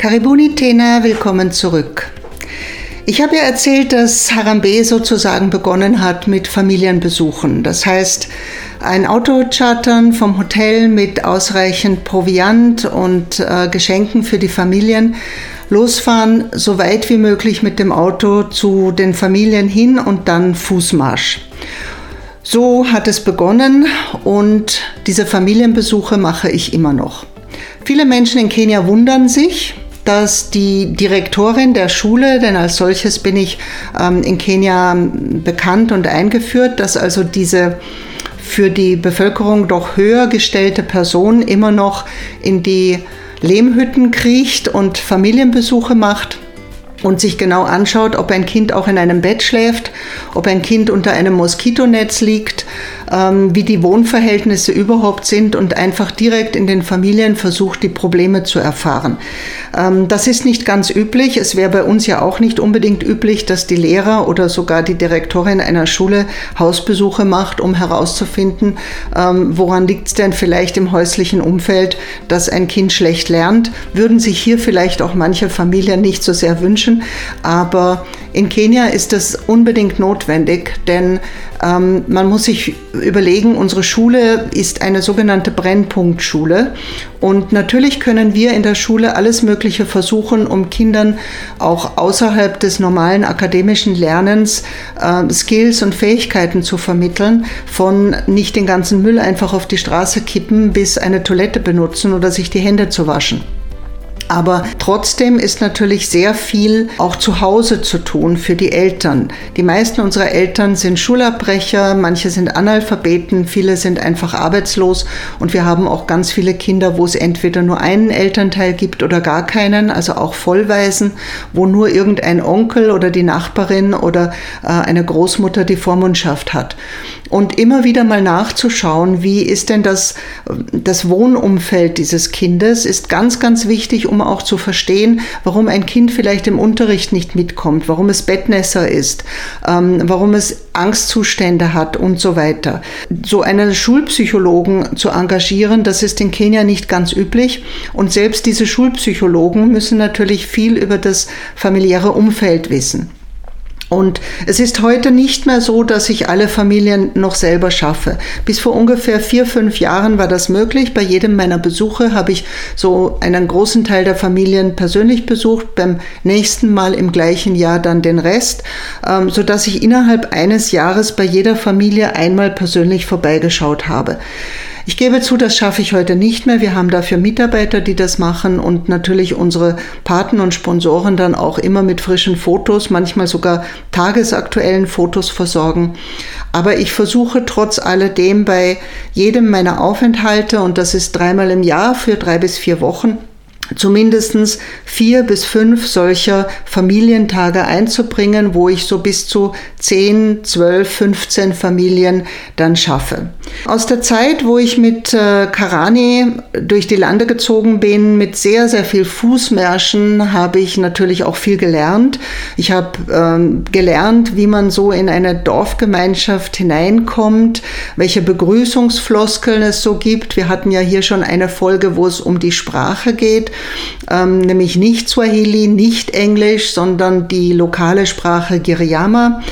Karibuni Tena, willkommen zurück. Ich habe ja erzählt, dass Harambe sozusagen begonnen hat mit Familienbesuchen. Das heißt, ein Auto chartern vom Hotel mit ausreichend Proviant und äh, Geschenken für die Familien, losfahren so weit wie möglich mit dem Auto zu den Familien hin und dann Fußmarsch. So hat es begonnen und diese Familienbesuche mache ich immer noch. Viele Menschen in Kenia wundern sich, dass die Direktorin der Schule, denn als solches bin ich ähm, in Kenia bekannt und eingeführt, dass also diese für die Bevölkerung doch höher gestellte Person immer noch in die Lehmhütten kriecht und Familienbesuche macht und sich genau anschaut, ob ein Kind auch in einem Bett schläft, ob ein Kind unter einem Moskitonetz liegt, ähm, wie die Wohnverhältnisse überhaupt sind und einfach direkt in den Familien versucht, die Probleme zu erfahren. Ähm, das ist nicht ganz üblich. Es wäre bei uns ja auch nicht unbedingt üblich, dass die Lehrer oder sogar die Direktorin einer Schule Hausbesuche macht, um herauszufinden, ähm, woran liegt es denn vielleicht im häuslichen Umfeld, dass ein Kind schlecht lernt. Würden sich hier vielleicht auch manche Familien nicht so sehr wünschen, aber in Kenia ist das unbedingt notwendig, denn ähm, man muss sich überlegen, unsere Schule ist eine sogenannte Brennpunktschule und natürlich können wir in der Schule alles Mögliche versuchen, um Kindern auch außerhalb des normalen akademischen Lernens äh, Skills und Fähigkeiten zu vermitteln, von nicht den ganzen Müll einfach auf die Straße kippen bis eine Toilette benutzen oder sich die Hände zu waschen. Aber trotzdem ist natürlich sehr viel auch zu Hause zu tun für die Eltern. Die meisten unserer Eltern sind Schulabbrecher, manche sind Analphabeten, viele sind einfach arbeitslos und wir haben auch ganz viele Kinder, wo es entweder nur einen Elternteil gibt oder gar keinen, also auch Vollweisen, wo nur irgendein Onkel oder die Nachbarin oder äh, eine Großmutter die Vormundschaft hat. Und immer wieder mal nachzuschauen, wie ist denn das, das Wohnumfeld dieses Kindes, ist ganz, ganz wichtig, um auch zu verstehen, warum ein Kind vielleicht im Unterricht nicht mitkommt, warum es Bettnässer ist, ähm, warum es Angstzustände hat und so weiter. So einen Schulpsychologen zu engagieren, das ist in Kenia nicht ganz üblich. Und selbst diese Schulpsychologen müssen natürlich viel über das familiäre Umfeld wissen. Und es ist heute nicht mehr so, dass ich alle Familien noch selber schaffe. Bis vor ungefähr vier, fünf Jahren war das möglich. Bei jedem meiner Besuche habe ich so einen großen Teil der Familien persönlich besucht, beim nächsten Mal im gleichen Jahr dann den Rest, ähm, so dass ich innerhalb eines Jahres bei jeder Familie einmal persönlich vorbeigeschaut habe. Ich gebe zu, das schaffe ich heute nicht mehr. Wir haben dafür Mitarbeiter, die das machen und natürlich unsere Paten und Sponsoren dann auch immer mit frischen Fotos, manchmal sogar tagesaktuellen Fotos versorgen. Aber ich versuche trotz alledem bei jedem meiner Aufenthalte, und das ist dreimal im Jahr für drei bis vier Wochen, zumindest vier bis fünf solcher Familientage einzubringen, wo ich so bis zu 10, 12, 15 Familien dann schaffe. Aus der Zeit, wo ich mit äh, Karani durch die Lande gezogen bin, mit sehr, sehr viel Fußmärschen, habe ich natürlich auch viel gelernt. Ich habe ähm, gelernt, wie man so in eine Dorfgemeinschaft hineinkommt, welche Begrüßungsfloskeln es so gibt. Wir hatten ja hier schon eine Folge, wo es um die Sprache geht ähm, nämlich nicht Swahili, nicht Englisch, sondern die lokale Sprache Giriama.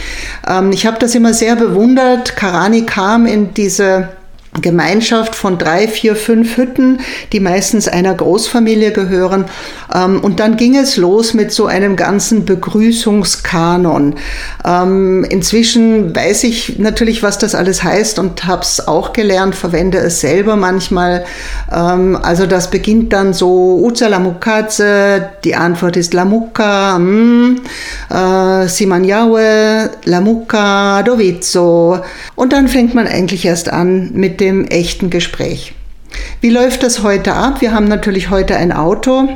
Ähm, ich habe das immer sehr bewundert. Karani kam in diese Gemeinschaft von drei, vier, fünf Hütten, die meistens einer Großfamilie gehören. Ähm, und dann ging es los mit so einem ganzen Begrüßungskanon. Ähm, inzwischen weiß ich natürlich, was das alles heißt und habe es auch gelernt, verwende es selber manchmal. Ähm, also das beginnt dann so, Uza Lamukadze, die Antwort ist Lamuka, mm, äh, Simanyawe, Lamuka, Dovizzo. Und dann fängt man eigentlich erst an mit dem dem echten Gespräch. Wie läuft das heute ab? Wir haben natürlich heute ein Auto.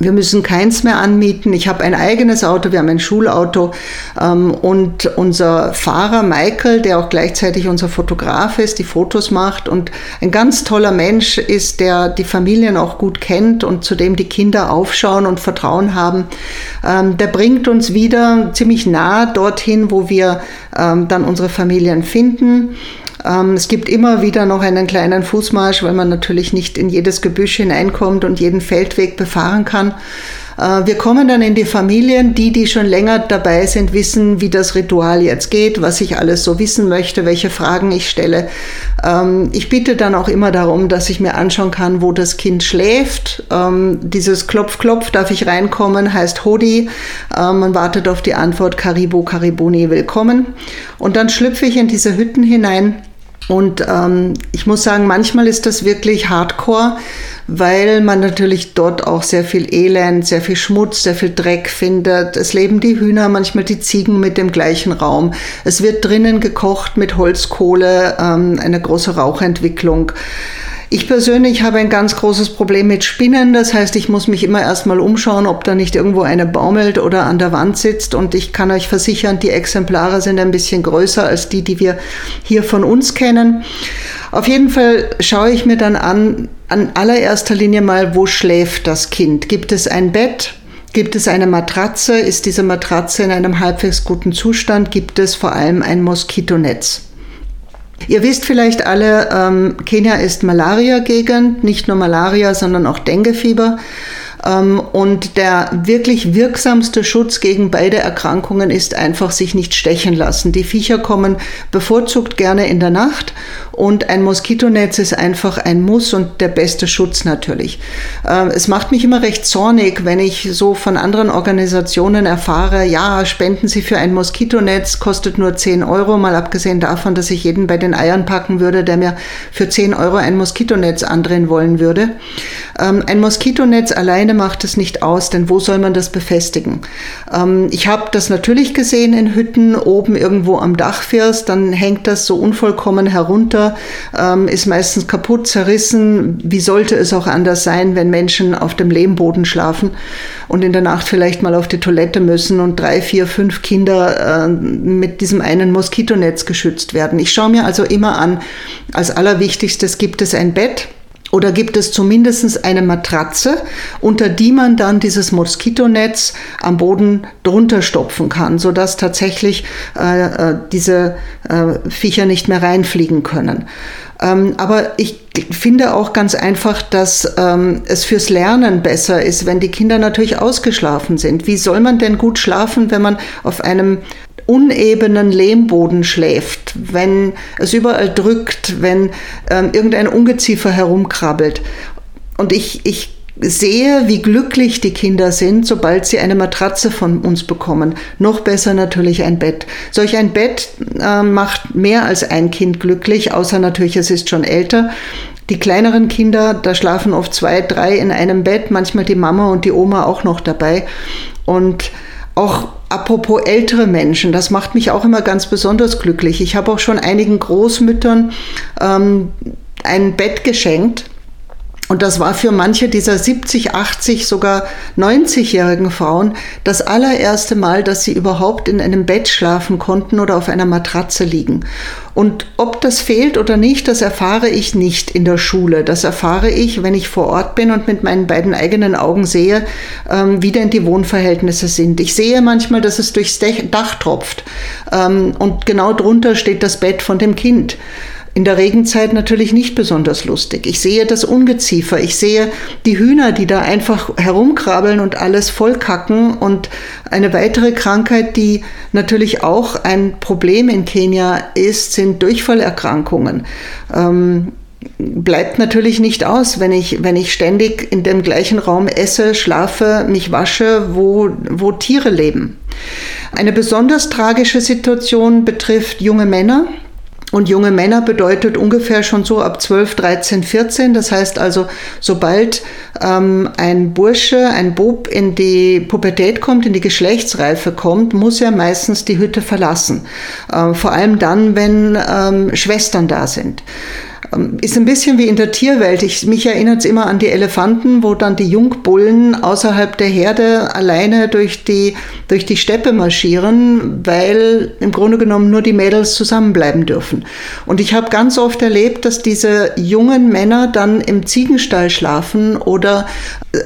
Wir müssen keins mehr anmieten. Ich habe ein eigenes Auto, wir haben ein Schulauto ähm, und unser Fahrer Michael, der auch gleichzeitig unser Fotograf ist, die Fotos macht und ein ganz toller Mensch ist, der die Familien auch gut kennt und zu dem die Kinder aufschauen und Vertrauen haben. Ähm, der bringt uns wieder ziemlich nah dorthin, wo wir ähm, dann unsere Familien finden. Ähm, es gibt immer wieder noch einen kleinen Fußmarsch, weil man natürlich nicht in jedes Gebüsch hineinkommt und jeden Feldweg befahren kann. Äh, wir kommen dann in die Familien. Die, die schon länger dabei sind, wissen, wie das Ritual jetzt geht, was ich alles so wissen möchte, welche Fragen ich stelle. Ähm, ich bitte dann auch immer darum, dass ich mir anschauen kann, wo das Kind schläft. Ähm, dieses Klopf, Klopf, darf ich reinkommen, heißt Hodi. Man wartet auf die Antwort Karibu, Karibuni, willkommen. Und dann schlüpfe ich in diese Hütten hinein. Und ähm, ich muss sagen, manchmal ist das wirklich hardcore, weil man natürlich dort auch sehr viel Elend, sehr viel Schmutz, sehr viel Dreck findet. Es leben die Hühner, manchmal die Ziegen mit dem gleichen Raum. Es wird drinnen gekocht mit Holzkohle, ähm, eine große Rauchentwicklung. Ich persönlich habe ein ganz großes Problem mit Spinnen. Das heißt, ich muss mich immer erstmal umschauen, ob da nicht irgendwo eine baumelt oder an der Wand sitzt. Und ich kann euch versichern, die Exemplare sind ein bisschen größer als die, die wir hier von uns kennen. Auf jeden Fall schaue ich mir dann an, an allererster Linie mal, wo schläft das Kind? Gibt es ein Bett? Gibt es eine Matratze? Ist diese Matratze in einem halbwegs guten Zustand? Gibt es vor allem ein Moskitonetz? Ihr wisst vielleicht alle, ähm, Kenia ist Malaria-Gegend, nicht nur Malaria, sondern auch Denguefieber. Ähm, und der wirklich wirksamste Schutz gegen beide Erkrankungen ist einfach sich nicht stechen lassen. Die Viecher kommen bevorzugt gerne in der Nacht und ein Moskitonetz ist einfach ein Muss und der beste Schutz natürlich. Ähm, es macht mich immer recht zornig, wenn ich so von anderen Organisationen erfahre, ja, spenden Sie für ein Moskitonetz, kostet nur 10 Euro, mal abgesehen davon, dass ich jeden bei den Eiern packen würde, der mir für 10 Euro ein Moskitonetz andrehen wollen würde. Ähm, ein Moskitonetz alleine macht es nicht aus, denn wo soll man das befestigen? Ähm, ich habe das natürlich gesehen in Hütten, oben irgendwo am Dach fährst, dann hängt das so unvollkommen herunter, ähm, ist meistens kaputt, zerrissen. Wie sollte es auch anders sein, wenn Menschen auf dem Lehmboden schlafen und in der Nacht vielleicht mal auf die Toilette müssen und drei, vier, fünf Kinder äh, mit diesem einen Moskitonetz geschützt werden. Ich schaue mir also immer an, als allerwichtigstes gibt es ein Bett, oder gibt es zumindest eine Matratze, unter die man dann dieses Moskitonetz am Boden drunter stopfen kann, sodass tatsächlich äh, äh, diese äh, Viecher nicht mehr reinfliegen können. Ähm, aber ich finde auch ganz einfach, dass ähm, es fürs Lernen besser ist, wenn die Kinder natürlich ausgeschlafen sind. Wie soll man denn gut schlafen, wenn man auf einem unebenen Lehmboden schläft, wenn es überall drückt, wenn ähm, irgendein Ungeziefer herumkrabbelt. Und ich, ich sehe, wie glücklich die Kinder sind, sobald sie eine Matratze von uns bekommen. Noch besser natürlich ein Bett. Solch ein Bett äh, macht mehr als ein Kind glücklich, außer natürlich, es ist schon älter. Die kleineren Kinder, da schlafen oft zwei, drei in einem Bett, manchmal die Mama und die Oma auch noch dabei. Und auch apropos ältere Menschen, das macht mich auch immer ganz besonders glücklich. Ich habe auch schon einigen Großmüttern ähm, ein Bett geschenkt und das war für manche dieser 70, 80, sogar 90-jährigen Frauen das allererste Mal, dass sie überhaupt in einem Bett schlafen konnten oder auf einer Matratze liegen. Und ob das fehlt oder nicht, das erfahre ich nicht in der Schule. Das erfahre ich, wenn ich vor Ort bin und mit meinen beiden eigenen Augen sehe, ähm, wie denn die Wohnverhältnisse sind. Ich sehe manchmal, dass es durchs Dach tropft ähm, und genau drunter steht das Bett von dem Kind in der Regenzeit natürlich nicht besonders lustig. Ich sehe das Ungeziefer, ich sehe die Hühner, die da einfach herumkrabbeln und alles vollkacken. Und eine weitere Krankheit, die natürlich auch ein Problem in Kenia ist, sind Durchfallerkrankungen. Ähm, bleibt natürlich nicht aus, wenn ich, wenn ich ständig in dem gleichen Raum esse, schlafe, mich wasche, wo, wo Tiere leben. Eine besonders tragische Situation betrifft junge Männer, und junge Männer bedeutet ungefähr schon so ab 12, 13, 14. Das heißt also, sobald ähm, ein Bursche, ein Bub in die Pubertät kommt, in die Geschlechtsreife kommt, muss er meistens die Hütte verlassen. Ähm, vor allem dann, wenn ähm, Schwestern da sind. Ähm, ist ein bisschen wie in der Tierwelt. Ich, mich erinnert es immer an die Elefanten, wo dann die Jungbullen außerhalb der Herde alleine durch die, durch die Steppe marschieren, weil im Grunde genommen nur die Mädels zusammenbleiben dürfen. Und ich habe ganz oft erlebt, dass diese jungen Männer dann im Ziegenstall schlafen oder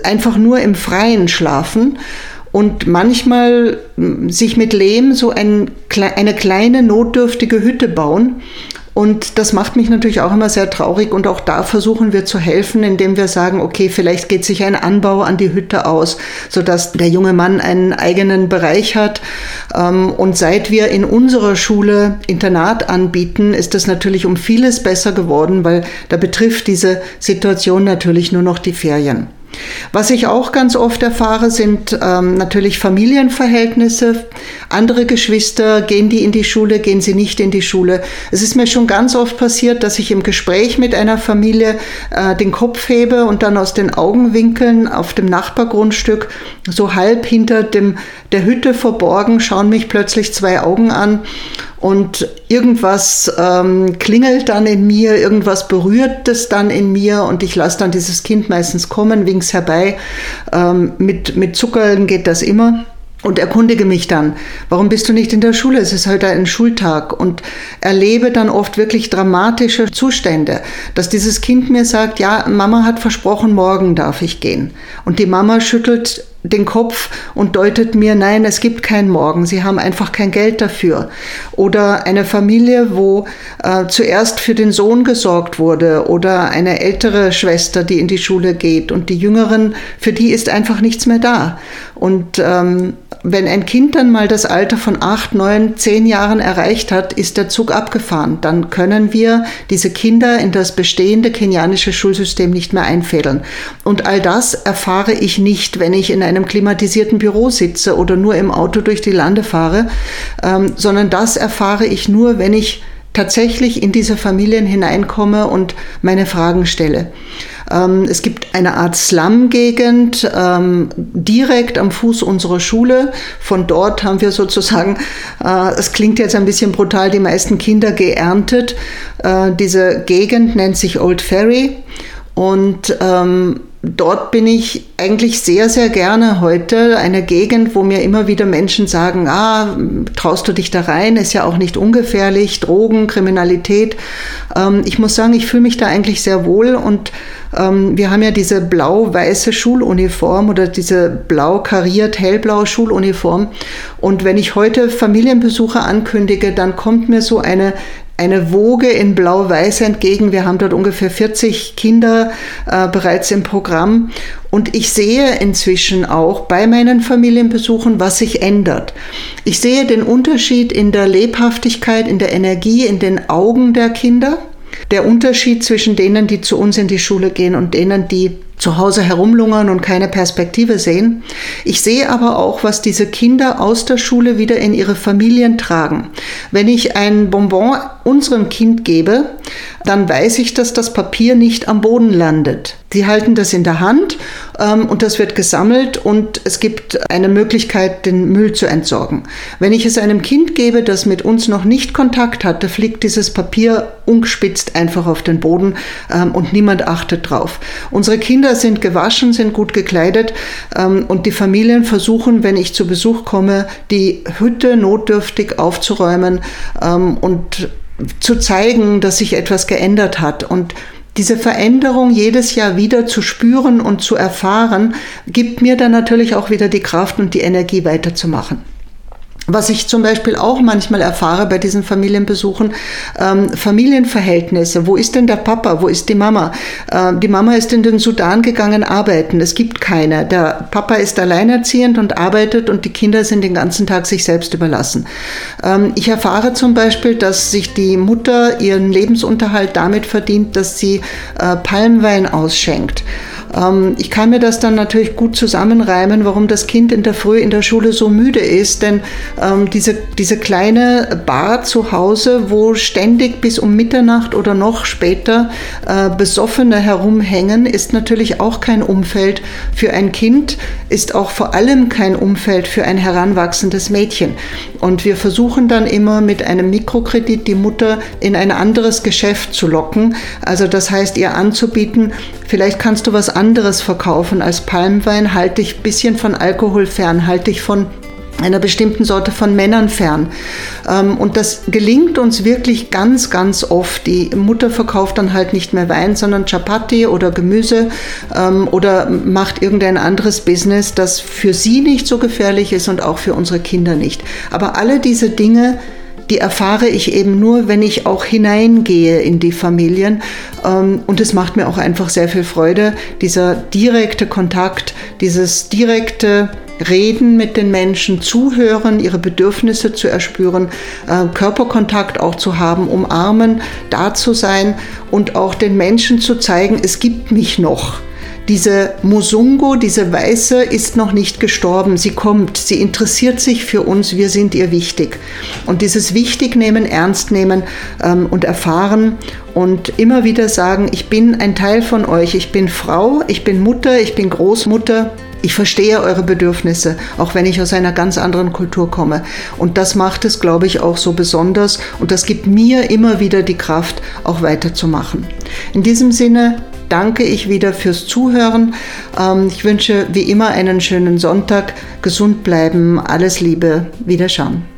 einfach nur im Freien schlafen und manchmal hm, sich mit Lehm so ein, eine kleine notdürftige Hütte bauen Und das macht mich natürlich auch immer sehr traurig und auch da versuchen wir zu helfen, indem wir sagen, okay, vielleicht geht sich ein Anbau an die Hütte aus, sodass der junge Mann einen eigenen Bereich hat. Ähm, und seit wir in unserer Schule Internat anbieten, ist das natürlich um vieles besser geworden, weil da betrifft diese Situation natürlich nur noch die Ferien. Was ich auch ganz oft erfahre, sind ähm, natürlich Familienverhältnisse. Andere Geschwister, gehen die in die Schule, gehen sie nicht in die Schule. Es ist mir schon ganz oft passiert, dass ich im Gespräch mit einer Familie äh, den Kopf hebe und dann aus den Augenwinkeln auf dem Nachbargrundstück, so halb hinter dem, der Hütte verborgen, schauen mich plötzlich zwei Augen an und irgendwas ähm, klingelt dann in mir, irgendwas berührt es dann in mir und ich lasse dann dieses Kind meistens kommen, wings herbei. Ähm, mit, mit Zuckerl geht das immer und erkundige mich dann, warum bist du nicht in der Schule? Es ist heute ein Schultag und erlebe dann oft wirklich dramatische Zustände, dass dieses Kind mir sagt, ja, Mama hat versprochen, morgen darf ich gehen. Und die Mama schüttelt den Kopf und deutet mir, nein, es gibt kein Morgen, sie haben einfach kein Geld dafür. Oder eine Familie, wo äh, zuerst für den Sohn gesorgt wurde oder eine ältere Schwester, die in die Schule geht und die Jüngeren, für die ist einfach nichts mehr da. Und ähm, wenn ein Kind dann mal das Alter von acht, neun, zehn Jahren erreicht hat, ist der Zug abgefahren. Dann können wir diese Kinder in das bestehende kenianische Schulsystem nicht mehr einfädeln. Und all das erfahre ich nicht, wenn ich in einem klimatisierten Büro sitze oder nur im Auto durch die Lande fahre, ähm, sondern das erfahre ich nur, wenn ich tatsächlich in diese Familien hineinkomme und meine Fragen stelle. Ähm, es gibt eine Art Slum-Gegend ähm, direkt am Fuß unserer Schule. Von dort haben wir sozusagen, äh, es klingt jetzt ein bisschen brutal, die meisten Kinder geerntet. Äh, diese Gegend nennt sich Old Ferry und ähm, dort bin ich eigentlich sehr, sehr gerne heute. Eine Gegend, wo mir immer wieder Menschen sagen, ah, traust du dich da rein? Ist ja auch nicht ungefährlich, Drogen, Kriminalität. Ähm, ich muss sagen, ich fühle mich da eigentlich sehr wohl und ähm, wir haben ja diese blau-weiße Schuluniform oder diese blau kariert hellblaue Schuluniform. Und wenn ich heute Familienbesuche ankündige, dann kommt mir so eine eine Woge in Blau-Weiß entgegen. Wir haben dort ungefähr 40 Kinder äh, bereits im Programm. Und ich sehe inzwischen auch bei meinen Familienbesuchen, was sich ändert. Ich sehe den Unterschied in der Lebhaftigkeit, in der Energie, in den Augen der Kinder. Der Unterschied zwischen denen, die zu uns in die Schule gehen und denen, die zu Hause herumlungern und keine Perspektive sehen. Ich sehe aber auch, was diese Kinder aus der Schule wieder in ihre Familien tragen. Wenn ich ein Bonbon unserem Kind gebe, dann weiß ich, dass das Papier nicht am Boden landet. Sie halten das in der Hand ähm, und das wird gesammelt und es gibt eine Möglichkeit, den Müll zu entsorgen. Wenn ich es einem Kind gebe, das mit uns noch nicht Kontakt hatte, fliegt dieses Papier ungespitzt einfach auf den Boden ähm, und niemand achtet drauf. Unsere Kinder sind gewaschen, sind gut gekleidet ähm, und die Familien versuchen, wenn ich zu Besuch komme, die Hütte notdürftig aufzuräumen ähm, und zu zeigen, dass sich etwas geändert hat. Und diese Veränderung jedes Jahr wieder zu spüren und zu erfahren, gibt mir dann natürlich auch wieder die Kraft und die Energie weiterzumachen. Was ich zum Beispiel auch manchmal erfahre bei diesen Familienbesuchen, ähm, Familienverhältnisse. Wo ist denn der Papa? Wo ist die Mama? Ähm, die Mama ist in den Sudan gegangen arbeiten. Es gibt keine. Der Papa ist alleinerziehend und arbeitet und die Kinder sind den ganzen Tag sich selbst überlassen. Ähm, ich erfahre zum Beispiel, dass sich die Mutter ihren Lebensunterhalt damit verdient, dass sie äh, Palmwein ausschenkt. Ähm, ich kann mir das dann natürlich gut zusammenreimen, warum das Kind in der Früh in der Schule so müde ist, denn ähm, diese, diese kleine Bar zu Hause, wo ständig bis um Mitternacht oder noch später äh, Besoffene herumhängen, ist natürlich auch kein Umfeld für ein Kind, ist auch vor allem kein Umfeld für ein heranwachsendes Mädchen. Und wir versuchen dann immer mit einem Mikrokredit die Mutter in ein anderes Geschäft zu locken. Also das heißt, ihr anzubieten, vielleicht kannst du was anderes verkaufen als Palmwein, halte dich ein bisschen von Alkohol fern, halte dich von einer bestimmten Sorte von Männern fern. Ähm, und das gelingt uns wirklich ganz, ganz oft. Die Mutter verkauft dann halt nicht mehr Wein, sondern Chapati oder Gemüse ähm, oder macht irgendein anderes Business, das für sie nicht so gefährlich ist und auch für unsere Kinder nicht. Aber alle diese Dinge die erfahre ich eben nur, wenn ich auch hineingehe in die Familien. Ähm, und es macht mir auch einfach sehr viel Freude, dieser direkte Kontakt, dieses direkte Reden mit den Menschen, zuhören, ihre Bedürfnisse zu erspüren, äh, Körperkontakt auch zu haben, umarmen, da zu sein und auch den Menschen zu zeigen, es gibt mich noch. Diese Musungo, diese Weiße, ist noch nicht gestorben. Sie kommt, sie interessiert sich für uns, wir sind ihr wichtig. Und dieses Wichtignehmen, Ernstnehmen ähm, und erfahren und immer wieder sagen, ich bin ein Teil von euch, ich bin Frau, ich bin Mutter, ich bin Großmutter, ich verstehe eure Bedürfnisse, auch wenn ich aus einer ganz anderen Kultur komme. Und das macht es, glaube ich, auch so besonders und das gibt mir immer wieder die Kraft, auch weiterzumachen. In diesem Sinne, danke ich wieder fürs Zuhören. Ähm, ich wünsche wie immer einen schönen Sonntag, gesund bleiben, alles Liebe, Wiederschauen.